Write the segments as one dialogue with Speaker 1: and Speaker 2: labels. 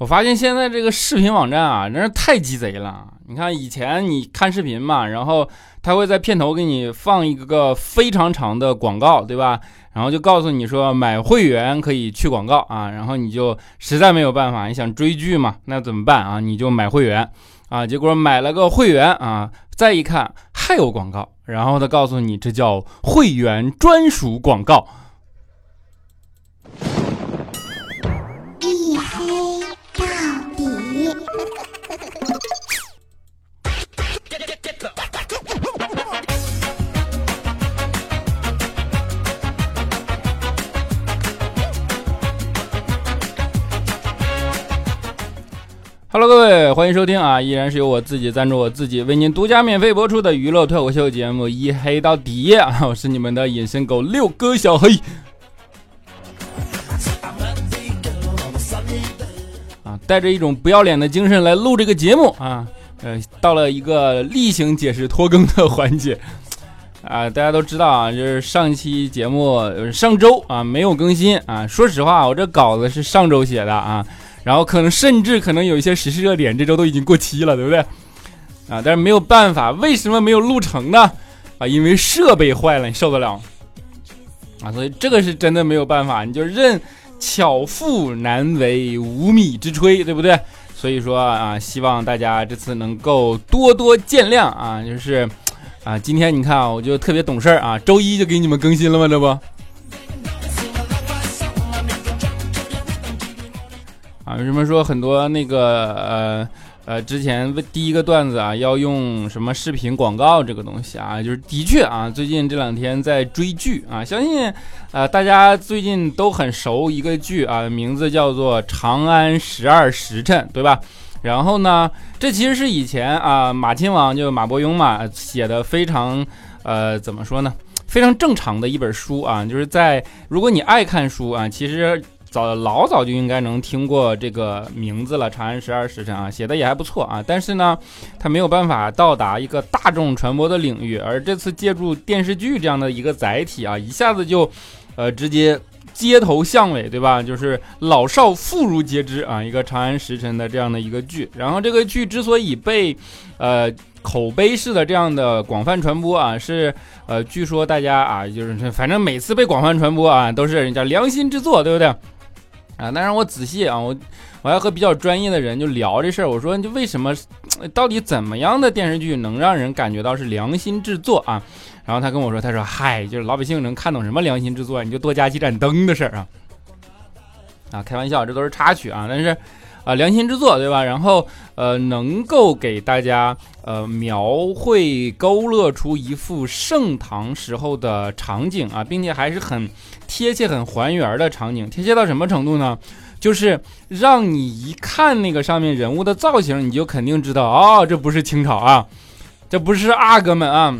Speaker 1: 我发现现在这个视频网站啊，真是太鸡贼了。你看以前你看视频嘛，然后他会在片头给你放一个非常长的广告，对吧？然后就告诉你说买会员可以去广告啊，然后你就实在没有办法，你想追剧嘛，那怎么办啊？你就买会员啊，结果买了个会员啊，再一看还有广告，然后他告诉你这叫会员专属广告。Hello，各位，欢迎收听啊！依然是由我自己赞助我自己，为您独家免费播出的娱乐脱口秀节目《一黑到底》啊！我是你们的隐身狗六哥小黑啊，带着一种不要脸的精神来录这个节目啊！呃，到了一个例行解释拖更的环节啊！大家都知道啊，就是上期节目上周啊没有更新啊。说实话，我这稿子是上周写的啊。然后可能甚至可能有一些时事热点，这周都已经过期了，对不对？啊，但是没有办法，为什么没有录成呢？啊，因为设备坏了，你受得了？啊，所以这个是真的没有办法，你就认巧妇难为无米之炊，对不对？所以说啊，希望大家这次能够多多见谅啊，就是啊，今天你看啊，我就特别懂事儿啊，周一就给你们更新了吗？这不？啊，为什么说很多那个呃呃之前第一个段子啊要用什么视频广告这个东西啊？就是的确啊，最近这两天在追剧啊，相信呃大家最近都很熟一个剧啊，名字叫做《长安十二时辰》，对吧？然后呢，这其实是以前啊马亲王就马伯庸嘛写的非常呃怎么说呢？非常正常的一本书啊，就是在如果你爱看书啊，其实。早老早就应该能听过这个名字了，《长安十二时辰》啊，写的也还不错啊。但是呢，它没有办法到达一个大众传播的领域，而这次借助电视剧这样的一个载体啊，一下子就，呃，直接街头巷尾，对吧？就是老少妇孺皆知啊，一个《长安时辰》的这样的一个剧。然后这个剧之所以被，呃，口碑式的这样的广泛传播啊，是，呃，据说大家啊，就是反正每次被广泛传播啊，都是人家良心之作，对不对？啊，但是我仔细啊，我我要和比较专业的人就聊这事儿。我说，就为什么，到底怎么样的电视剧能让人感觉到是良心制作啊？然后他跟我说，他说，嗨，就是老百姓能看懂什么良心制作？你就多加几盏灯的事儿啊。啊，开玩笑，这都是插曲啊。但是，啊，良心制作，对吧？然后，呃，能够给大家呃描绘勾勒出一幅盛唐时候的场景啊，并且还是很。贴切很还原的场景，贴切到什么程度呢？就是让你一看那个上面人物的造型，你就肯定知道哦，这不是清朝啊，这不是阿哥们啊。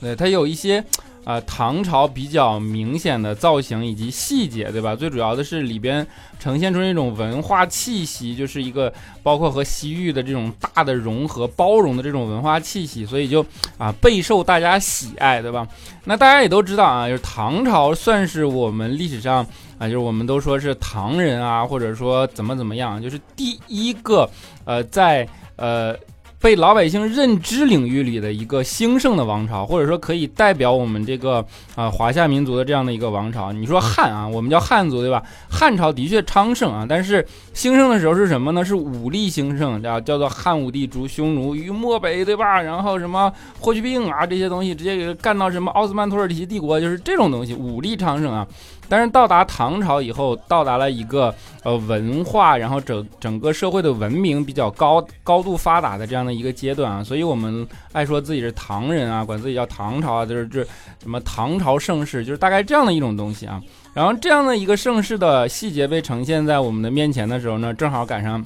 Speaker 1: 对，它有一些。啊，唐朝比较明显的造型以及细节，对吧？最主要的是里边呈现出那种文化气息，就是一个包括和西域的这种大的融合、包容的这种文化气息，所以就啊备受大家喜爱，对吧？那大家也都知道啊，就是唐朝算是我们历史上啊，就是我们都说是唐人啊，或者说怎么怎么样，就是第一个呃在呃。被老百姓认知领域里的一个兴盛的王朝，或者说可以代表我们这个啊华夏民族的这样的一个王朝。你说汉啊，我们叫汉族，对吧？汉朝的确昌盛啊，但是兴盛的时候是什么呢？是武力兴盛，叫叫做汉武帝逐匈奴于漠北，对吧？然后什么霍去病啊这些东西，直接给干到什么奥斯曼土耳其帝国，就是这种东西，武力昌盛啊。但是到达唐朝以后，到达了一个呃文化，然后整整个社会的文明比较高高度发达的这样的一个阶段啊，所以我们爱说自己是唐人啊，管自己叫唐朝啊，就是这什么唐朝盛世，就是大概这样的一种东西啊。然后这样的一个盛世的细节被呈现在我们的面前的时候呢，正好赶上，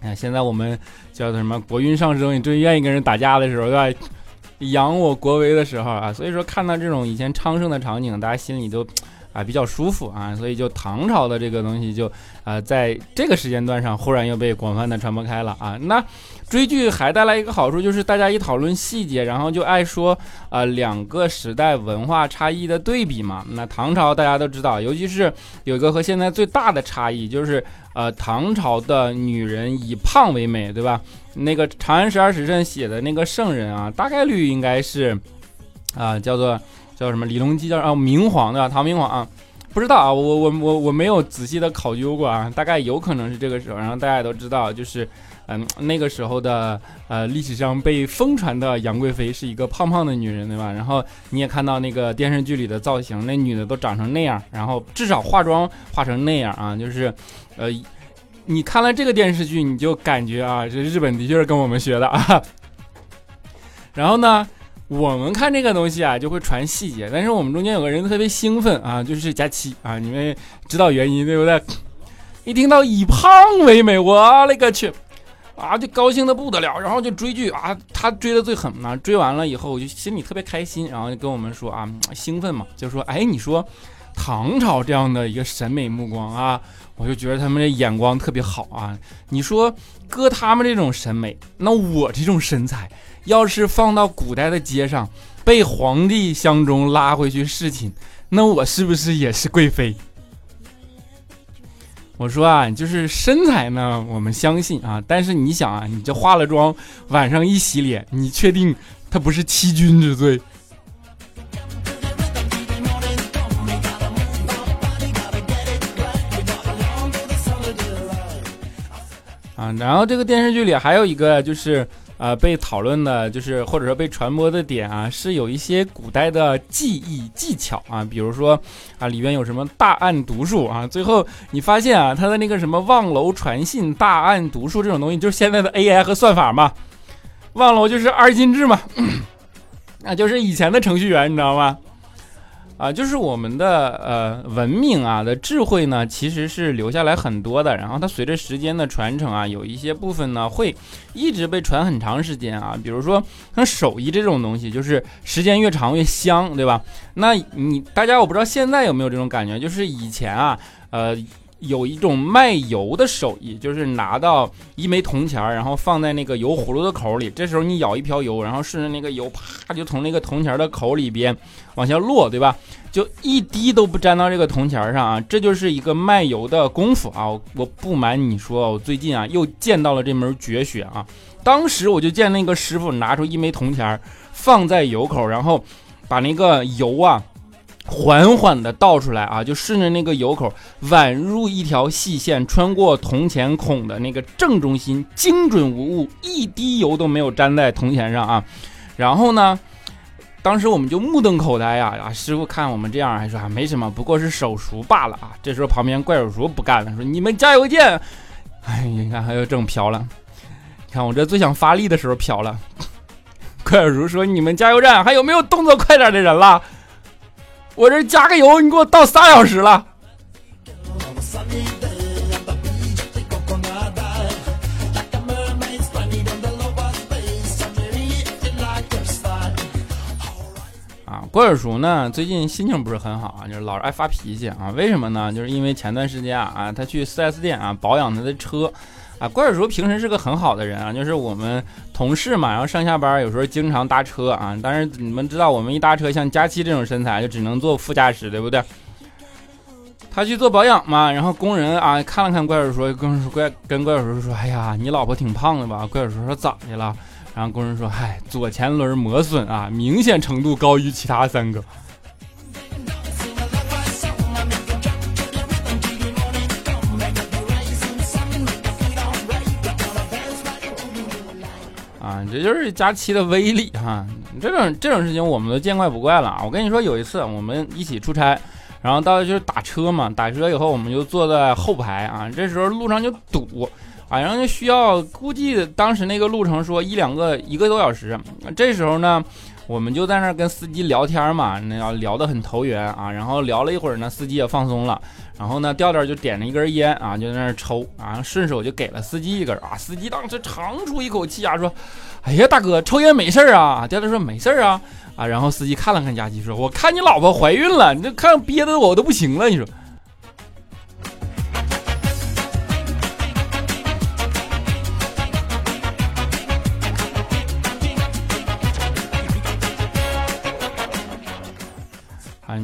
Speaker 1: 哎，现在我们叫做什么国运上升，你最愿意跟人打架的时候，对吧？扬我国威的时候啊，所以说看到这种以前昌盛的场景，大家心里都。啊比较舒服啊，所以就唐朝的这个东西就啊在这个时间段上忽然又被广泛的传播开了啊。那追剧还带来一个好处就是大家一讨论细节，然后就爱说啊两个时代文化差异的对比嘛。那唐朝大家都知道，尤其是有一个和现在最大的差异就是呃唐朝的女人以胖为美，对吧？那个《长安十二时辰》写的那个圣人啊，大概率应该是啊叫做。叫什么？李隆基叫啊，明皇对吧？唐明皇啊，不知道啊，我我我我没有仔细的考究过啊，大概有可能是这个时候。然后大家也都知道，就是嗯那个时候的呃历史上被疯传的杨贵妃是一个胖胖的女人对吧？然后你也看到那个电视剧里的造型，那女的都长成那样，然后至少化妆化成那样啊，就是呃你看了这个电视剧，你就感觉啊，这日本的确是跟我们学的啊。然后呢？我们看这个东西啊，就会传细节，但是我们中间有个人特别兴奋啊，就是佳期啊，你们知道原因对不对？一听到以胖为美，我勒个去啊，就高兴的不得了，然后就追剧啊，他追的最狠嘛，追完了以后我就心里特别开心，然后就跟我们说啊，兴奋嘛，就说哎，你说唐朝这样的一个审美目光啊，我就觉得他们的眼光特别好啊，你说搁他们这种审美，那我这种身材。要是放到古代的街上，被皇帝相中拉回去侍寝，那我是不是也是贵妃？我说啊，就是身材呢，我们相信啊，但是你想啊，你这化了妆，晚上一洗脸，你确定他不是欺君之罪？啊，然后这个电视剧里还有一个就是。啊，被讨论的就是或者说被传播的点啊，是有一些古代的记忆技巧啊，比如说啊，里边有什么大案读数啊，最后你发现啊，他的那个什么望楼传信、大案读数这种东西，就是现在的 AI 和算法嘛，望楼就是二进制嘛，那就是以前的程序员，你知道吗？啊，就是我们的呃文明啊的智慧呢，其实是留下来很多的。然后它随着时间的传承啊，有一些部分呢会一直被传很长时间啊。比如说像手艺这种东西，就是时间越长越香，对吧？那你大家我不知道现在有没有这种感觉，就是以前啊，呃。有一种卖油的手艺，就是拿到一枚铜钱儿，然后放在那个油葫芦的口里。这时候你舀一瓢油，然后顺着那个油，啪就从那个铜钱儿的口里边往下落，对吧？就一滴都不沾到这个铜钱儿上啊！这就是一个卖油的功夫啊！我不瞒你说，我最近啊又见到了这门绝学啊！当时我就见那个师傅拿出一枚铜钱儿，放在油口，然后把那个油啊。缓缓地倒出来啊，就顺着那个油口，宛如一条细线穿过铜钱孔的那个正中心，精准无误，一滴油都没有粘在铜钱上啊。然后呢，当时我们就目瞪口呆呀啊！师傅看我们这样，还说啊没什么，不过是手熟罢了啊。这时候旁边怪手叔不干了，说你们加油见！哎，你看还有正飘了，你看我这最想发力的时候飘了。怪手叔说你们加油站还有没有动作快点的人了？我这加个油，你给我倒仨小时了。啊，郭尔叔呢，最近心情不是很好啊，就是老是爱发脾气啊。为什么呢？就是因为前段时间啊，啊，他去 4S 店啊保养他的车。啊，怪叔叔平时是个很好的人啊，就是我们同事嘛，然后上下班有时候经常搭车啊。但是你们知道，我们一搭车，像佳期这种身材，就只能坐副驾驶，对不对？他去做保养嘛，然后工人啊看了看怪叔说，工人说怪跟怪叔叔说，哎呀，你老婆挺胖的吧？怪叔说咋的了？然后工人说，嗨，左前轮磨损啊，明显程度高于其他三个。这就是佳期的威力哈！这种这种事情我们都见怪不怪了啊！我跟你说，有一次我们一起出差，然后到就是打车嘛，打车以后我们就坐在后排啊，这时候路上就堵啊，然后就需要估计当时那个路程说一两个一个多小时，这时候呢。我们就在那儿跟司机聊天嘛，那要聊得很投缘啊。然后聊了一会儿呢，司机也放松了。然后呢，调调就点了一根烟啊，就在那儿抽啊，顺手就给了司机一根啊。司机当时长出一口气啊，说：“哎呀，大哥，抽烟没事啊？”调调说：“没事啊。”啊，然后司机看了看佳琪，说：“我看你老婆怀孕了，你这看憋的我都不行了。”你说。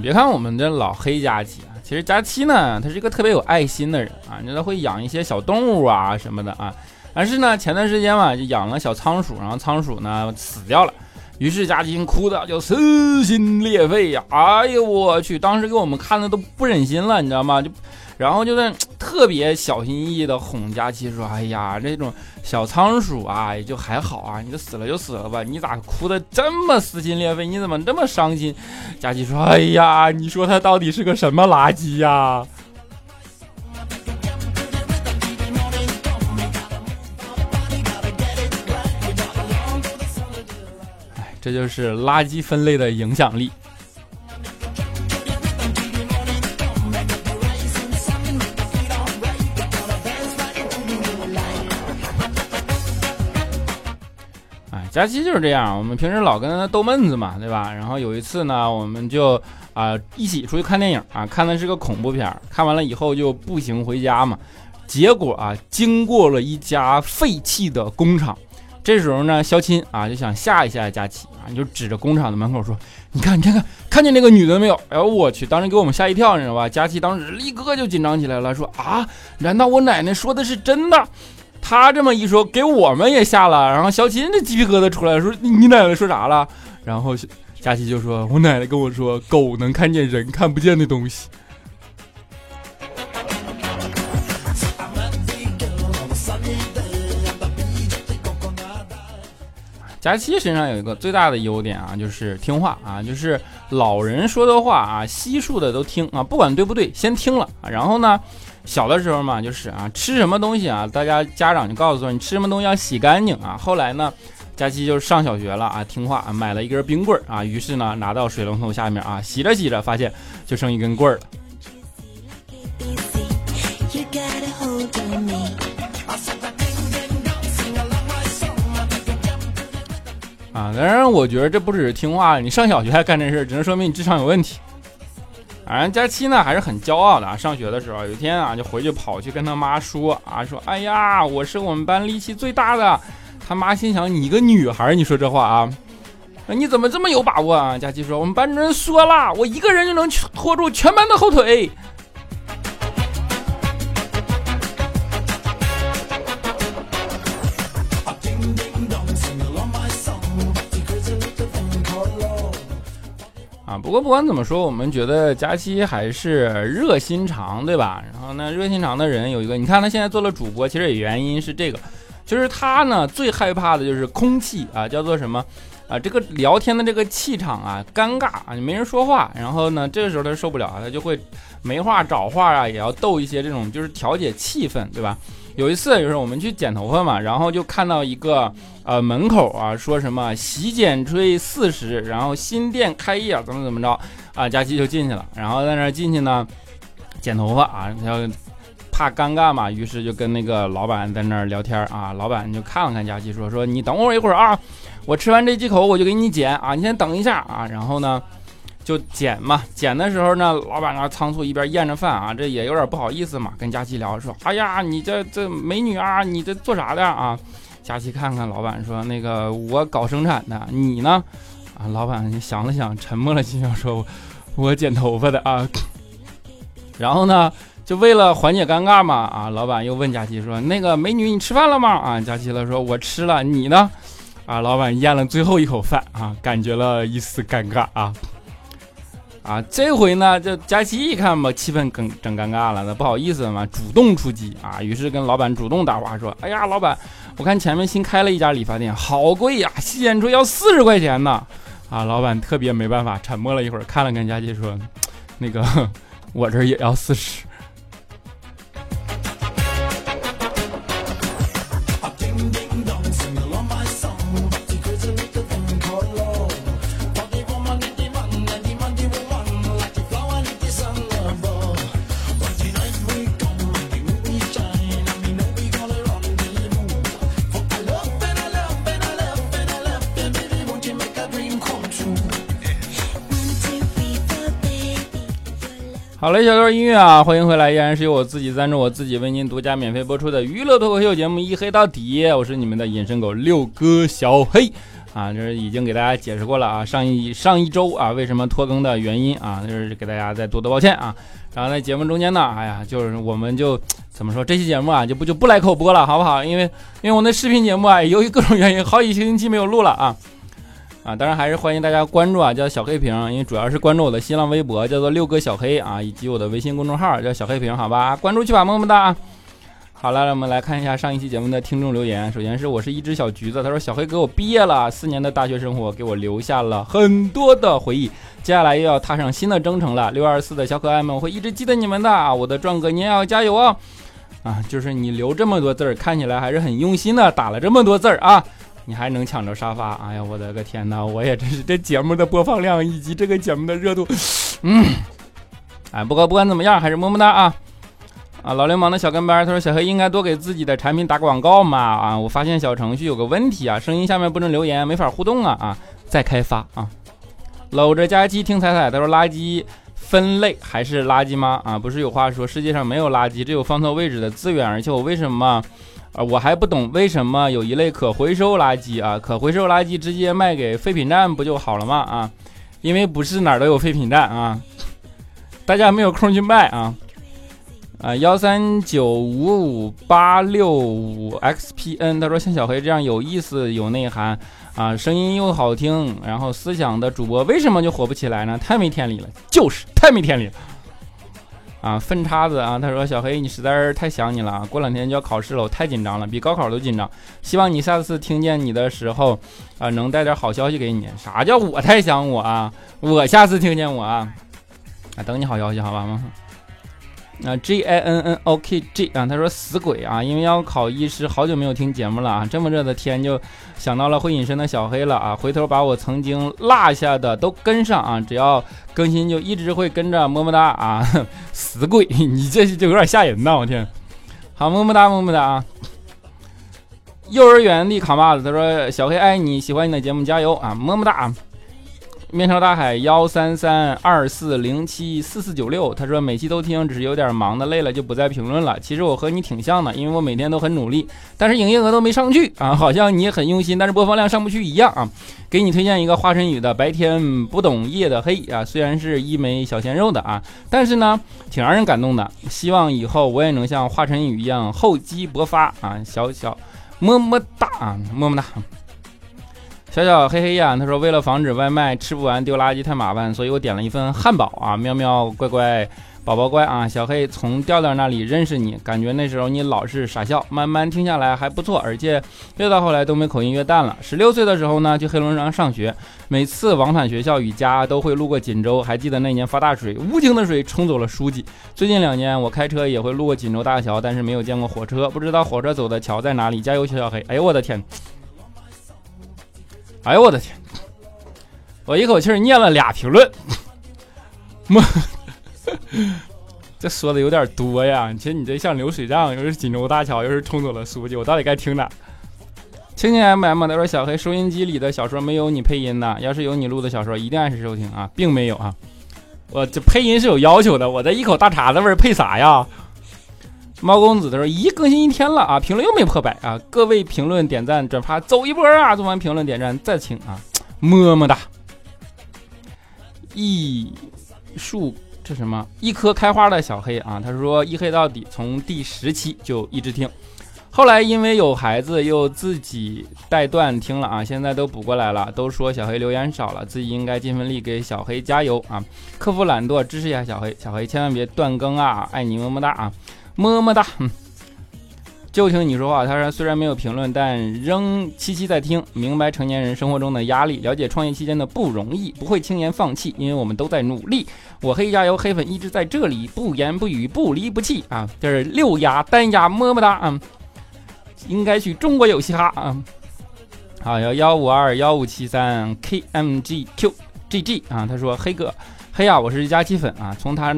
Speaker 1: 别看我们这老黑佳琪啊，其实佳琪呢，他是一个特别有爱心的人啊，你知道会养一些小动物啊什么的啊。但是呢，前段时间嘛，就养了小仓鼠，然后仓鼠呢死掉了。于是佳琪哭的就撕心裂肺呀！哎呦，我去，当时给我们看的都不忍心了，你知道吗？就，然后就在特别小心翼翼的哄佳琪说：“哎呀，这种小仓鼠啊，也就还好啊，你就死了就死了吧，你咋哭的这么撕心裂肺？你怎么这么伤心？”佳琪说：“哎呀，你说它到底是个什么垃圾呀？”这就是垃圾分类的影响力。佳期就是这样。我们平时老跟他逗闷子嘛，对吧？然后有一次呢，我们就啊一起出去看电影啊，看的是个恐怖片。看完了以后就步行回家嘛，结果啊，经过了一家废弃的工厂。这时候呢，肖钦啊就想吓一吓佳琪啊，你就指着工厂的门口说：“你看，你看看，看见那个女的没有？”哎呦我去，当时给我们吓一跳，你知道吧？佳琪当时立刻就紧张起来了，说：“啊，难道我奶奶说的是真的？”他这么一说，给我们也吓了。然后小琴这鸡皮疙瘩出来，说：“你奶奶说啥了？”然后佳琪就说：“我奶奶跟我说，狗能看见人看不见的东西。”佳期身上有一个最大的优点啊，就是听话啊，就是老人说的话啊，悉数的都听啊，不管对不对，先听了。然后呢，小的时候嘛，就是啊，吃什么东西啊，大家家长就告诉说你吃什么东西要洗干净啊。后来呢，佳期就上小学了啊，听话，买了一根冰棍啊，于是呢，拿到水龙头下面啊，洗着洗着，发现就剩一根棍儿了。啊，当然，我觉得这不只是听话，你上小学还干这事，只能说明你智商有问题。反正佳期呢还是很骄傲的啊。上学的时候，有一天啊，就回去跑去跟他妈说啊，说：“哎呀，我是我们班力气最大的。”他妈心想：“你一个女孩，你说这话啊？那你怎么这么有把握啊？”佳期说：“我们班主任说了，我一个人就能拖住全班的后腿。”不过不管怎么说，我们觉得佳期还是热心肠，对吧？然后呢，热心肠的人有一个，你看他现在做了主播，其实也原因是这个，就是他呢最害怕的就是空气啊，叫做什么啊？这个聊天的这个气场啊，尴尬啊，没人说话。然后呢，这个时候他受不了啊，他就会没话找话啊，也要逗一些这种，就是调节气氛，对吧？有一次就是我们去剪头发嘛，然后就看到一个呃门口啊说什么洗剪吹四十，然后新店开业怎么怎么着啊，佳琪就进去了，然后在那进去呢剪头发啊，要怕尴尬嘛，于是就跟那个老板在那儿聊天啊，老板就看了看佳琪说说你等我一会儿啊，我吃完这几口我就给你剪啊，你先等一下啊，然后呢。就剪嘛，剪的时候呢，老板那仓促一边咽着饭啊，这也有点不好意思嘛，跟佳琪聊说，哎呀，你这这美女啊，你这做啥的啊？佳琪看看老板说，那个我搞生产的，你呢？啊，老板想了想，沉默了几秒，说，我剪头发的啊。然后呢，就为了缓解尴尬嘛，啊，老板又问佳琪说，那个美女你吃饭了吗？啊，佳琪了说，我吃了，你呢？啊，老板咽了最后一口饭啊，感觉了一丝尴尬啊。啊，这回呢，这佳琪一看吧，气氛更整尴尬了，那不好意思嘛，主动出击啊，于是跟老板主动搭话说：“哎呀，老板，我看前面新开了一家理发店，好贵呀，洗剪吹要四十块钱呢。”啊，老板特别没办法，沉默了一会儿，看了看佳琪说：“那个，我这也要四十。”好嘞，小段音乐啊，欢迎回来，依然是由我自己赞助，我自己为您独家免费播出的娱乐脱口秀节目《一黑到底》，我是你们的隐身狗六哥小黑啊，这是已经给大家解释过了啊，上一上一周啊，为什么拖更的原因啊，就是给大家再多多抱歉啊。然后在节目中间呢，哎呀，就是我们就怎么说，这期节目啊，就不就不来口播了，好不好？因为因为我那视频节目啊，由于各种原因，好几星期没有录了啊。啊，当然还是欢迎大家关注啊，叫小黑屏，因为主要是关注我的新浪微博，叫做六哥小黑啊，以及我的微信公众号叫小黑屏，好吧，关注去吧，么么哒。好了，我们来看一下上一期节目的听众留言。首先是我是一只小橘子，他说小黑哥，我毕业了，四年的大学生活给我留下了很多的回忆，接下来又要踏上新的征程了。六二四的小可爱们，我会一直记得你们的，我的壮哥你也要加油啊！啊，就是你留这么多字儿，看起来还是很用心的，打了这么多字儿啊。你还能抢着沙发？哎呀，我的个天哪！我也真是这节目的播放量以及这个节目的热度，嗯，哎，不过不管怎么样，还是么么哒啊！啊，老流氓的小跟班，他说小黑应该多给自己的产品打广告嘛啊！我发现小程序有个问题啊，声音下面不能留言，没法互动啊啊！再开发啊！搂着佳期听彩彩，他说垃圾分类还是垃圾吗？啊，不是有话说世界上没有垃圾，只有放错位置的资源，而且我为什么？啊，我还不懂为什么有一类可回收垃圾啊？可回收垃圾直接卖给废品站不就好了吗？啊，因为不是哪儿都有废品站啊，大家没有空去卖啊。啊，幺三九五五八六五 xpn，他说像小黑这样有意思、有内涵啊，声音又好听，然后思想的主播为什么就火不起来呢？太没天理了，就是太没天理了。啊，粪叉子啊！他说：“小黑，你实在是太想你了！过两天就要考试了，我太紧张了，比高考都紧张。希望你下次听见你的时候，啊，能带点好消息给你。啥叫我太想我啊？我下次听见我啊，啊，等你好消息，好吧？”啊，G I N N O K G 啊，他说死鬼啊，因为要考医师，好久没有听节目了啊，这么热的天就想到了会隐身的小黑了啊，回头把我曾经落下的都跟上啊，只要更新就一直会跟着，么么哒啊，死鬼，你这就有点吓人呐，我天，好，么么哒，么么哒啊，幼儿园的卡妈子，他说小黑爱你，喜欢你的节目，加油啊，么么哒。面朝大海幺三三二四零七四四九六，他说每期都听，只是有点忙的累了就不再评论了。其实我和你挺像的，因为我每天都很努力，但是营业额都没上去啊，好像你也很用心，但是播放量上不去一样啊。给你推荐一个华晨宇的《白天不懂夜的黑》啊，虽然是一枚小鲜肉的啊，但是呢挺让人感动的。希望以后我也能像华晨宇一样厚积薄发啊，小小么么哒啊，么么哒。小小嘿嘿呀，他说为了防止外卖吃不完丢垃圾太麻烦，所以我点了一份汉堡啊。喵喵乖乖宝宝乖啊，小黑从调调那里认识你，感觉那时候你老是傻笑，慢慢听下来还不错，而且越到后来东北口音越淡了。十六岁的时候呢，去黑龙江上学，每次往返学校与家都会路过锦州，还记得那年发大水，无情的水冲走了书记。最近两年我开车也会路过锦州大桥，但是没有见过火车，不知道火车走的桥在哪里。加油，小小黑！哎呦我的天！哎呦我的天！我一口气念了俩评论，这说的有点多呀。其实你这像流水账，又是锦州大桥，又是冲走了书记，我到底该听哪？青青 M M 他说小黑收音机里的小说没有你配音的，要是有你录的小说，一定按时收听啊，并没有啊。我这配音是有要求的，我这一口大碴子味配啥呀？猫公子他说：“咦，更新一天了啊，评论又没破百啊！各位评论、点赞、转发，走一波啊！做完评论、点赞再请啊，么么哒！一树这什么？一棵开花的小黑啊！他说一黑到底，从第十期就一直听，后来因为有孩子又自己带断听了啊，现在都补过来了。都说小黑留言少了，自己应该尽份力给小黑加油啊！克服懒惰，支持一下小黑，小黑千万别断更啊！爱你么么哒啊！”么么哒，嗯就听你说话。他说虽然没有评论，但仍七七在听，明白成年人生活中的压力，了解创业期间的不容易，不会轻言放弃，因为我们都在努力。我黑加油，黑粉一直在这里，不言不语，不离不弃啊！这是六压单压，么么哒啊！应该去中国有嘻哈啊！好，幺幺五二幺五七三 k m g q g g 啊！他说黑哥，黑呀，我是佳期粉啊，从他。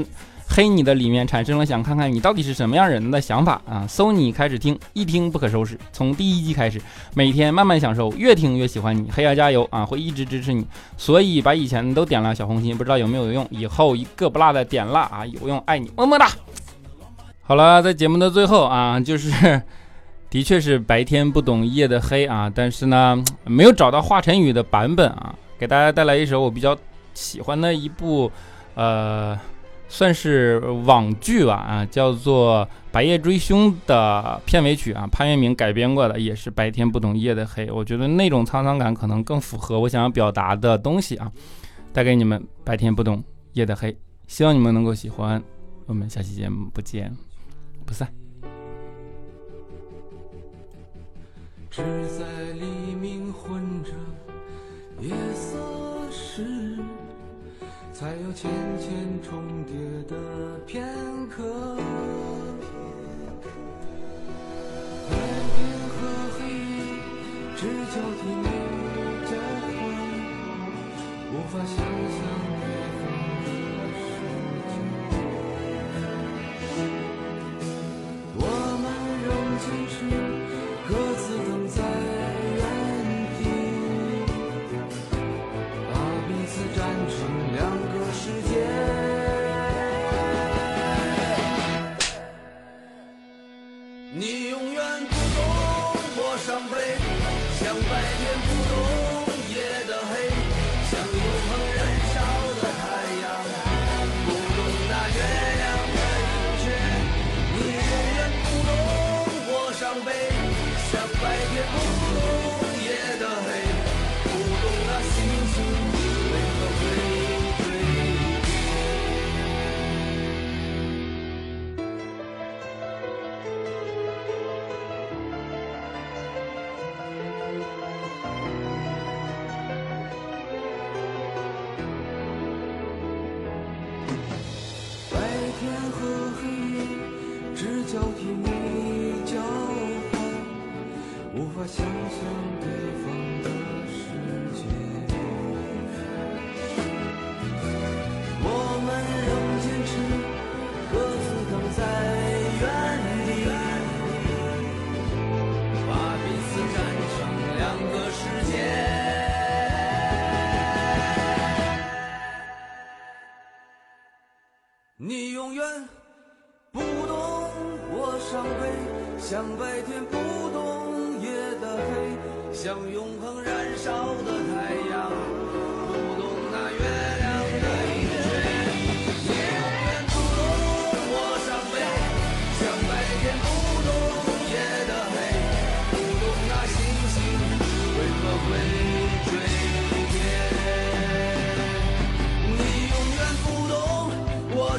Speaker 2: 黑你的里面产生了想看看你到底是什么样人的想法啊！搜你开始听，一听不可收拾，从第一集开始，每天慢慢享受，越听越喜欢你。黑要加油啊，会一直支持你，所以把以前都点了小红心，不知道有没有用？以后一个不落的点蜡啊，有用，爱你，么么哒。好了，在节目的最后啊，就是，的确是白天不懂夜的黑啊，但是呢，没有找到华晨宇的版本啊，给大家带来一首我比较喜欢的一部，呃。算是网剧吧，啊，叫做《白夜追凶》的片尾曲啊，潘粤明改编过的，也是白天不懂夜的黑。我觉得那种沧桑感可能更符合我想要表达的东西啊，带给你们白天不懂夜的黑，希望你们能够喜欢。我们下期节目不见不散。只在黎明混着夜色时。才有浅浅重叠片刻，白天和黑夜只交替没交换，无法想象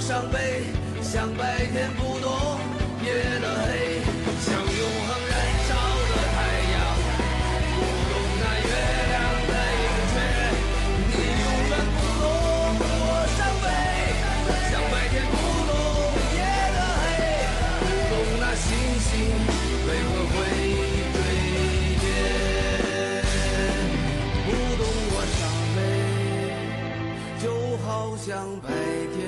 Speaker 2: 伤悲像白天不懂夜的黑像永恒燃烧的太阳不懂那月亮的盈缺你永远不懂我伤悲像白天不懂夜的黑不懂那星星为何会坠跌不懂我伤悲就好像白天